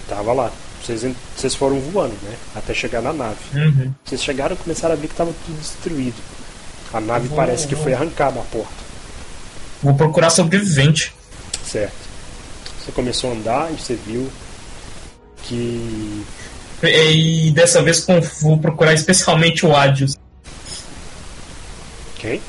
Tava lá. Vocês, vocês foram voando, né? Até chegar na nave.
Uhum.
Vocês chegaram e começaram a ver que tava tudo destruído. A nave vou, parece que foi arrancada a porta.
Vou procurar sobrevivente.
Certo. Você começou a andar e você viu que.
E dessa vez vou procurar especialmente o Adios.
Quem?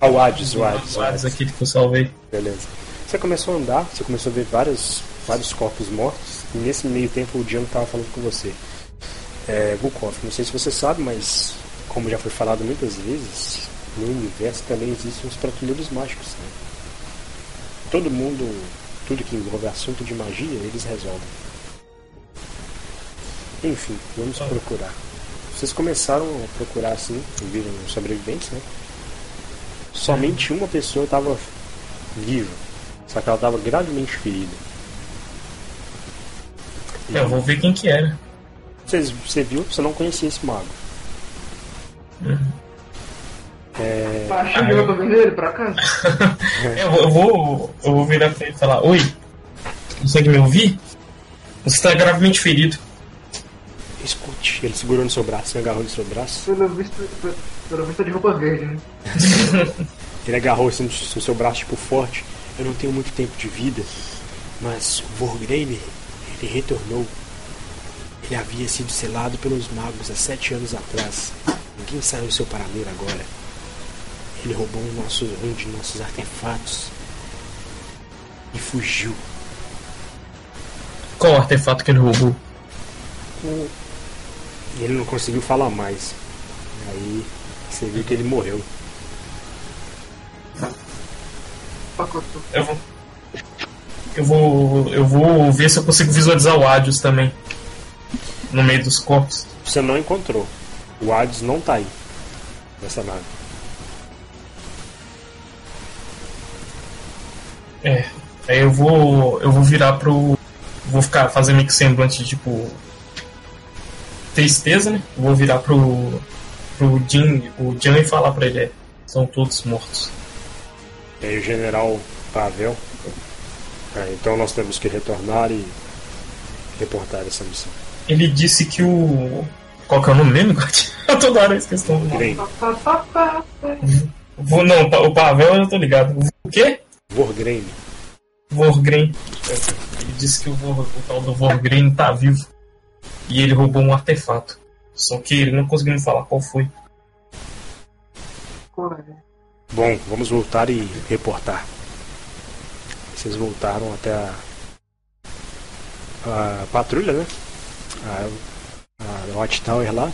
Ah, o Hades, o Hades.
O Hades, aquele que eu salvei.
Beleza. Você começou a andar, você começou a ver vários, vários corpos mortos, e nesse meio tempo o Diano estava falando com você. É, Bukov, não sei se você sabe, mas como já foi falado muitas vezes, no universo também existem os patrulheiros mágicos. Né? Todo mundo, tudo que envolve assunto de magia, eles resolvem. Enfim, vamos ah. procurar. Vocês começaram a procurar assim, viram sobreviventes, né? somente uma pessoa estava viva, só que ela estava gravemente ferida.
É, eu vou ver quem que era.
Você, você viu? Você não conhecia esse mago.
Uhum.
É... Eu tô vendo ele pra cá.
eu, eu, vou, eu vou virar pra ele e falar: Oi, consegue me ouvir? Você está gravemente ferido.
Escute, ele segurou no seu braço, ele agarrou no seu braço.
Pelo visto, pelo visto de roupa verde, né?
ele agarrou assim no seu braço, tipo, forte. Eu não tenho muito tempo de vida, mas o Vorgreiner, ele retornou. Ele havia sido selado pelos magos há sete anos atrás. Ninguém sabe o seu paradeiro agora. Ele roubou um, nosso, um de nossos artefatos e fugiu.
Qual artefato que ele roubou?
O e ele não conseguiu falar mais. Aí você viu que ele morreu.
Eu vou. Eu vou. Eu vou ver se eu consigo visualizar o Adios também. No meio dos corpos.
Você não encontrou. O Adios não tá aí. Nessa nave.
É. Aí eu vou. Eu vou virar pro. Vou ficar fazendo meio que semblante, tipo tristeza, né? Vou virar pro, pro Jim, o Jim e falar pra ele, é, são todos mortos.
E aí o general Pavel, é, então nós temos que retornar e reportar essa missão.
Ele disse que o... Qual que é o nome mesmo, Eu toda hora esqueço o nome. Vou, não, o Pavel eu tô ligado. O quê?
Vorgrain.
Vorgrain. Ele disse que o, Vor, o tal do Vorgrain tá vivo. E ele roubou um artefato. Só que ele não conseguiu me falar qual foi.
Bom, vamos voltar e reportar. Vocês voltaram até a, a patrulha, né? A, a Watchtower lá.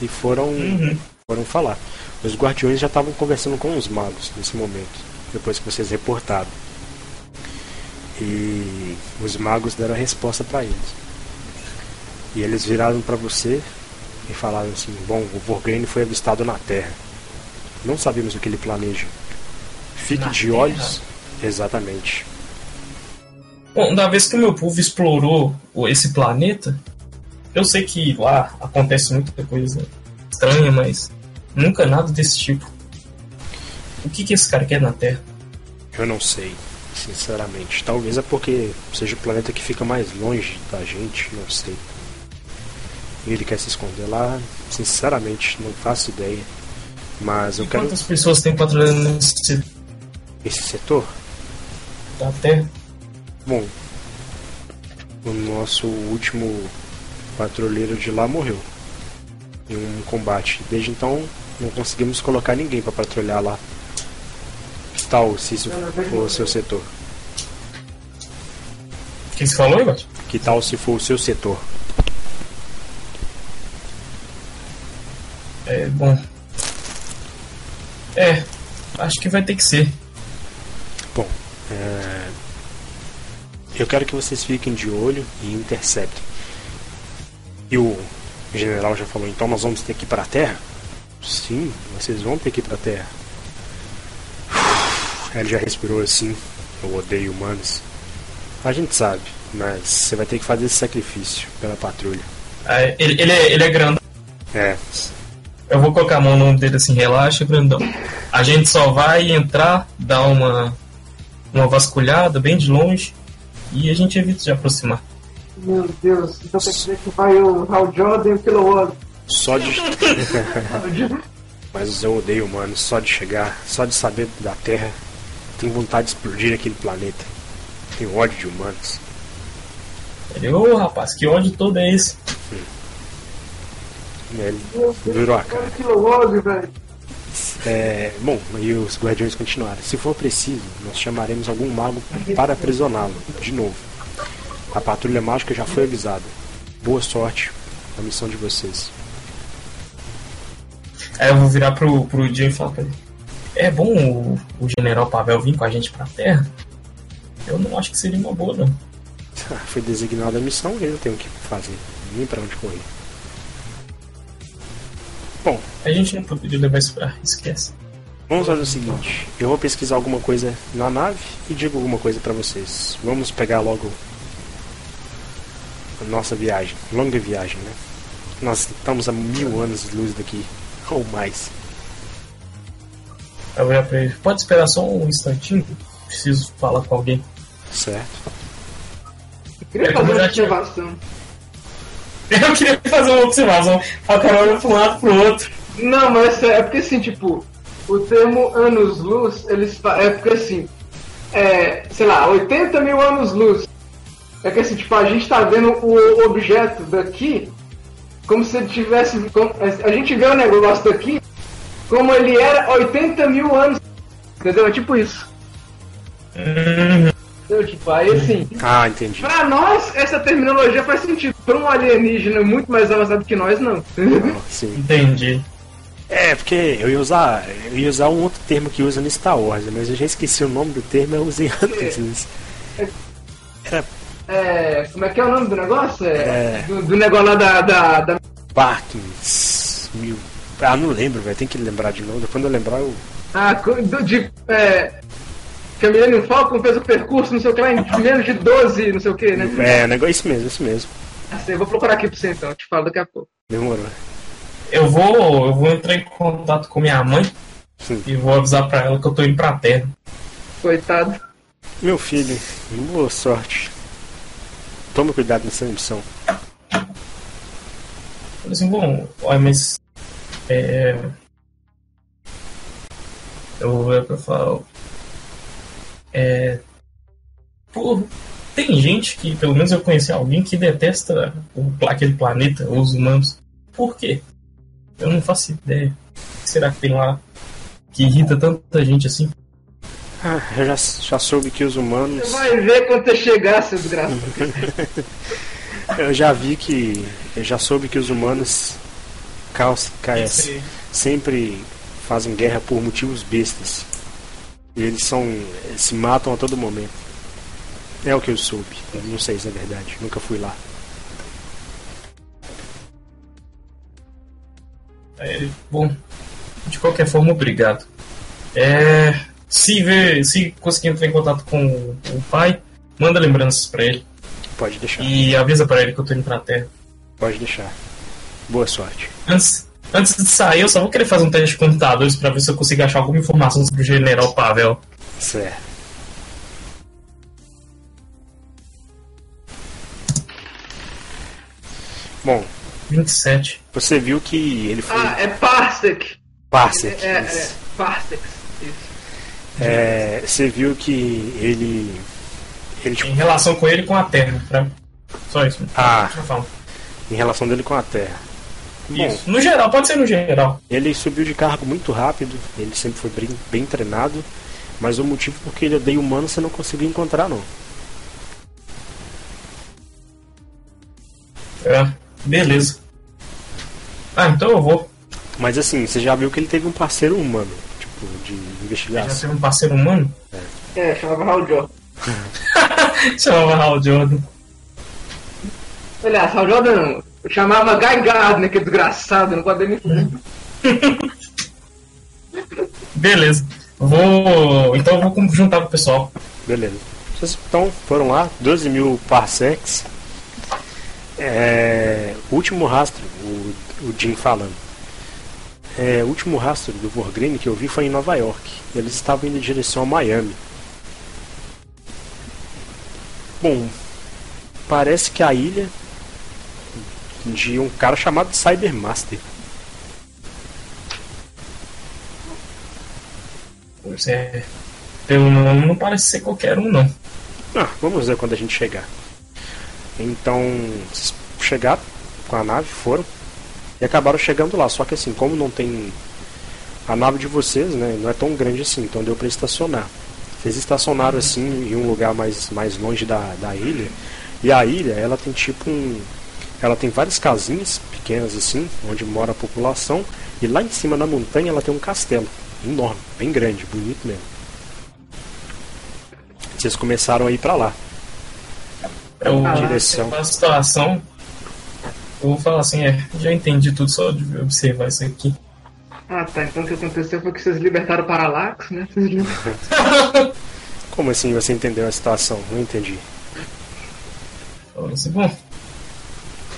E foram,
Uhum.
foram falar. Os guardiões já estavam conversando com os magos nesse momento, depois que vocês reportaram. E os magos deram a resposta para eles. E eles viraram para você e falaram assim: Bom, o Vorgane foi avistado na Terra. Não sabemos o que ele planeja. Fique
Na
de
Terra?
olhos. Exatamente.
Bom, da vez que o meu povo explorou esse planeta, eu sei que lá acontece muita coisa estranha, mas nunca nada desse tipo. O que, que esse cara quer na Terra?
Eu não sei, sinceramente. Talvez é porque seja o planeta que fica mais longe da gente, não sei. Ele quer se esconder lá, sinceramente, não faço ideia. Mas eu
E
quero
quantas pessoas tem patrulhando nesse
esse setor.
da Terra?
Bom, o nosso último patrulheiro de lá morreu em um combate. Desde então, não conseguimos colocar ninguém para patrulhar lá. Tal se isso for o seu setor?
O que você falou, Igor?
Que tal se for o seu setor?
É, bom. É, acho que vai ter que ser.
Bom, é, eu quero que vocês fiquem de olho e interceptem. E o general já falou, então nós vamos ter que ir para a Terra? Sim, vocês vão ter que ir para a Terra. Ele já respirou assim. Eu odeio humanos. A gente sabe, mas você vai ter que fazer esse sacrifício pela patrulha.
Ah, ele, ele, é, ele é grandão.
É,
Eu vou colocar a mão no ombro dele assim, relaxa, grandão. A gente só vai entrar, dar uma, uma vasculhada bem de longe e a gente evita de aproximar.
Meu Deus, então quer dizer que vai o Hal Jordan e o Kilowatt.
só de. Mas eu odeio humanos, só de chegar, só de saber da Terra, tenho vontade de explodir aquele planeta. Tenho ódio de humanos.
Ele, ô rapaz, que ódio todo é esse?
Ele
Meu Deus,
virou a cara.
o Kilowatt, velho.
É, bom, e os guardiões continuaram. Se for preciso, nós chamaremos algum mago para aprisioná-lo, de novo. A patrulha mágica já foi avisada. Boa sorte na missão de vocês.
Aí eu vou virar pro, pro Jim e falar pra ele: É bom o, o general Pavel vir com a gente pra Terra? Eu não acho que seria uma boa, não.
Foi designada a missão, ele não tem o que fazer, nem para onde correr. Bom,
A gente não poderia levar isso pra. Esquece.
Vamos fazer o seguinte: eu vou pesquisar alguma coisa na nave e digo alguma coisa pra vocês. Vamos pegar logo a nossa viagem, longa viagem, né? Nós estamos a mil anos de luz daqui, ou mais.
Aí eu virar pra ele: Pode esperar só um instantinho? Preciso falar com alguém.
Certo?
Eu queria
É,
fazer uma observação.
Eu queria fazer uma observação. A cara olha pra um lado pro outro.
Não, mas é, é porque assim, tipo, o termo anos-luz, eles é porque assim, é, sei lá, 80 mil anos-luz. É que assim, tipo, a gente tá vendo o objeto daqui como se ele tivesse. como- a gente vê o negócio daqui como ele era 80 mil anos. Entendeu? É tipo isso.
Hum,
Entendeu? Tipo, aí assim.
Ah, entendi.
Pra nós, essa terminologia faz sentido. Pra um alienígena muito mais avançado que nós, não.
Sim.
entendi.
É, porque eu ia usar. Eu ia usar um outro termo que usa no Star Wars, mas eu já esqueci o nome do termo eu usei antes. Era
É, como é que é o nome do negócio? É,
É.
Do, do negócio lá da, da, da-
Parkins. Mil. Ah, não lembro, velho. Tem que lembrar de novo. Quando eu lembrar, eu.
Ah, do, de. É, que a Millennium Falcon fez o percurso, não sei o que lá, em menos de 12, não sei o que, né?
É, negócio, isso mesmo, isso mesmo.
Assim, eu vou procurar aqui pra você então, eu te falo daqui a pouco.
Demorou.
Eu vou, eu vou entrar em contato com minha mãe
Sim.
e vou avisar pra ela que eu tô indo pra Terra.
Coitado.
Meu filho, boa sorte. Tome cuidado nessa missão.
Assim, bom, olha, mas. É. Eu vou ver pra falar. É. Pô, tem gente que, pelo menos eu conheci alguém que detesta o, aquele planeta, os humanos. Por quê? Eu não faço ideia. O que será que tem lá que irrita tanta gente assim?
Ah, eu já, já soube que os humanos.
Você vai ver quando você chegar, seu desgraçado.
eu já vi que. Eu já soube que os humanos caos, caes, sempre fazem guerra por motivos bestas. E eles são. Se matam a todo momento. É o que eu soube. Eu não sei se é verdade. Nunca fui lá.
É, bom, de qualquer forma, obrigado. É, se ver, se conseguir entrar em contato com o pai, manda lembranças para ele.
Pode deixar.
E avisa para ele que eu tô indo pra terra.
Pode deixar. Boa sorte.
Antes, antes de sair, eu só vou querer fazer um teste de computadores para ver se eu consigo achar alguma informação sobre o General Pavel.
Certo. Bom,
27.
Você viu que ele foi.
Ah, é Parsec.
Parsec.
É, é,
isso.
é Parsec. Isso.
É, você viu que ele. Ele tipo,
Em relação com ele e com a Terra. Pra... Só isso.
Ah.
Deixa eu falar.
em relação dele com a Terra. Bom,
Isso. No geral, pode ser no geral.
ele subiu de cargo muito rápido, ele sempre foi bem, bem treinado, mas o motivo porque ele odeia humano você não conseguiu encontrar não.
É, beleza. Ah, então eu vou.
Mas assim, você já viu que ele teve um parceiro humano, tipo, de
Já
investigação.
teve um parceiro humano?
É, chamava Hal Jordan.
Chamava Hal Jordan.
Aliás, Hal Jordan. Eu chamava Guy Gardner, que é desgraçado, não pode nem
Beleza. Vou. Então eu vou juntar com o pessoal.
Beleza. Vocês então foram lá, 12 mil parsecs. É, o último rastro, o, o Jim falando. É, o último rastro do Vorgreen que eu vi foi em Nova York. Eles estavam indo em direção a Miami. Bom, parece que a ilha de um cara chamado Cybermaster.
Pois é. Pelo nome não parece ser qualquer um, não.
Ah, vamos ver quando a gente chegar. Então, chegaram com a nave, foram e acabaram chegando lá. Só que assim, como não tem a nave de vocês, né, não é tão grande assim, então deu para estacionar. Vocês estacionaram assim em um lugar mais, mais longe da, da ilha. E a ilha, ela tem tipo um, ela tem várias casinhas pequenas assim, onde mora a população. E lá em cima na montanha ela tem um castelo enorme, bem grande, bonito mesmo. Vocês começaram a ir para lá.
Eu,
direção.
a situação. Eu vou falar assim, é, já entendi tudo só de observar isso aqui.
Ah, tá. Então o que aconteceu foi que vocês libertaram o Parallax, né? Vocês libertaram.
Como assim você entendeu a situação? Não entendi.
Assim, bom.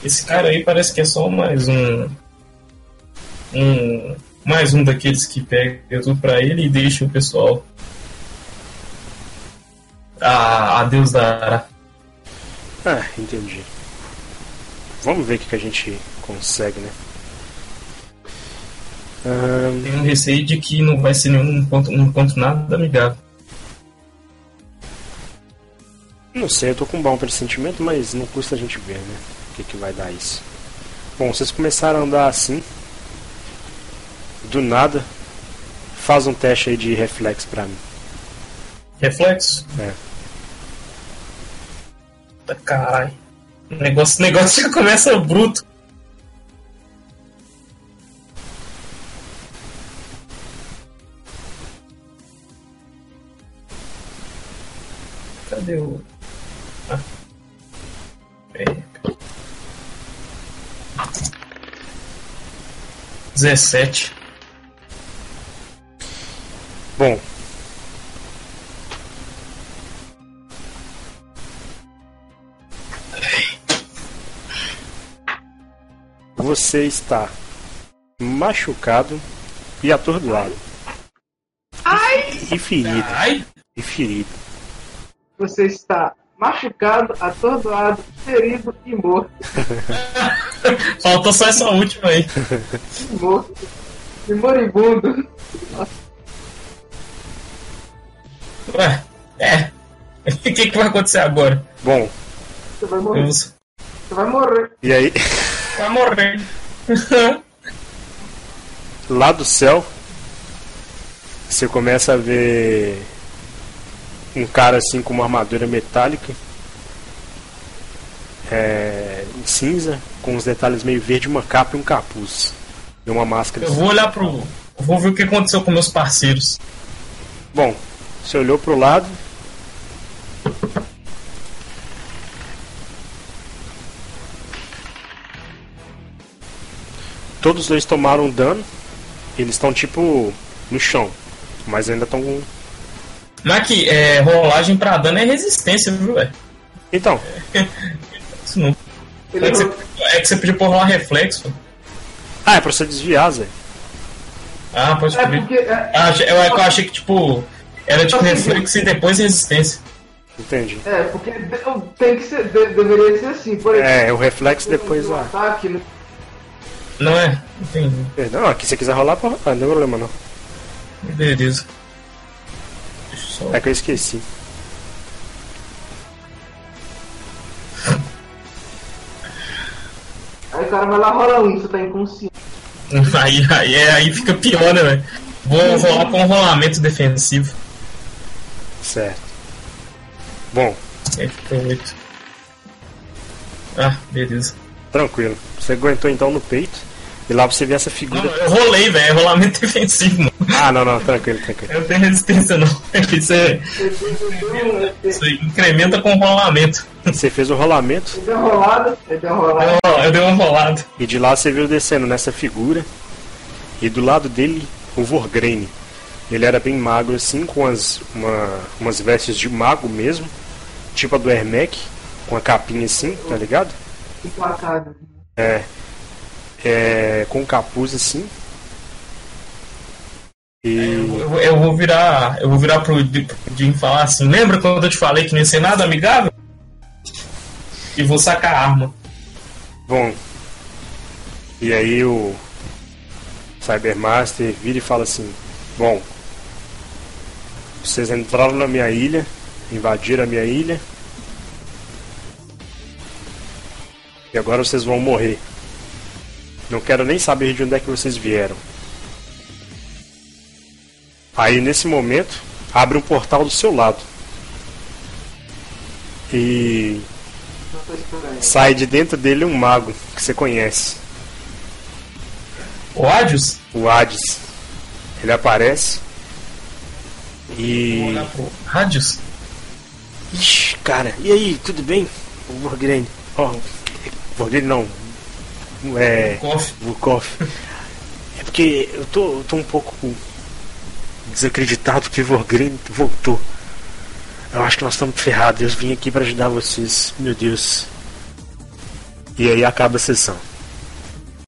Esse cara aí parece que é só mais um. Um. Mais um daqueles que pega tudo pra ele e deixa o pessoal. A, a Deus dará.
Ah, entendi. Vamos ver o que, que a gente consegue, né? Ahn,
Tenho um receio de que não vai ser nenhum encontro, um encontro nada amigável.
não sei, eu tô com um bom pressentimento, mas não custa a gente ver, né? Que, que vai dar isso. Bom, vocês começaram a andar assim. Do nada. Faz um teste aí de reflexo pra mim.
Reflexo?
É.
Caralho. Negócio, negócio já começa bruto. Cadê o. Ah. Peraí. 17.
Bom. Você está machucado e atordoado. E ferido.
Ai!
E ferido.
Você está machucado, atordoado, ferido e morto.
Faltou só essa última aí.
E morto. E moribundo.
Ué, é. O que, que vai acontecer agora?
Bom,
Você vai morrer.
Eu-
Você vai morrer.
e aí,
Vai morrer.
lá do céu, você começa a ver um cara assim com uma armadura metálica, é, em cinza, com uns detalhes meio verde, uma capa e um capuz. E uma máscara.
Eu vou olhar pro. Vou ver o que aconteceu com meus parceiros.
Bom, você olhou pro lado. Todos os dois tomaram dano. Eles estão tipo no chão. Mas ainda estão com.
Mas aqui, é, rolagem pra dano é resistência, viu, velho?
Então,
Isso não.
Ele
É que, você, é que você podia pôr lá reflexo.
ah, é pra você desviar, Zé.
Ah, pode
É porque. É,
Ah, eu, eu achei que, tipo, era tipo reflexo e depois resistência.
Entendi.
é porque tem que ser. de- deveria ser assim. Por exemplo,
É, o reflexo depois a.
ataque, né?
Não é? Entendi.
Não, aqui se você quiser rolar, pode rolar, não tem problema não.
Beleza. Só.
É que eu esqueci.
Aí o cara vai lá rola um, você tá inconsciente.
Aí, aí, é- aí fica pior, né, velho? Vou rolar com um rolamento defensivo.
Certo. Bom,
108. Ah, beleza.
tranquilo. Você aguentou então no peito. E lá você vê essa
Não,
figura.
eu rolei, velho. É rolamento defensivo, mano.
Ah, não, não, tranquilo, tranquilo.
Eu não tenho resistência, não. Isso, é, isso aí incrementa com rolamento.
Você fez o rolamento
deu uma rolada, ele deu uma rolada.
Eu, eu dei uma rolada.
e de lá você viu descendo nessa figura. E do lado dele, o Vorgrane. Ele era bem magro assim, com as, uma, umas vestes de mago mesmo. Tipo a do Hermec, com a capinha assim, tá ligado?
Emplacado.
É. É. Com capuz assim. E.
Eu, eu vou virar. Eu vou virar pro Jim e falar assim, lembra quando eu te falei que não ia ser nada amigável? E vou sacar a arma.
Bom. E aí o Cybermaster vira e fala assim: Bom, vocês entraram na minha ilha, invadiram a minha ilha. E agora vocês vão morrer. Não quero nem saber de onde é que vocês vieram. Aí nesse momento, abre um portal do seu lado. E sai de dentro dele um mago que você conhece,
O Adios?
o Hades. Ele aparece e.
Adios?
Ixi, cara, e aí, tudo bem? O Vorgrane. Ó, Vorgrane não. É. É porque eu tô, eu tô um pouco desacreditado que o Vorgrane voltou. Eu acho que nós estamos ferrados. Eu vim aqui pra ajudar vocês. Meu Deus. E aí acaba a sessão.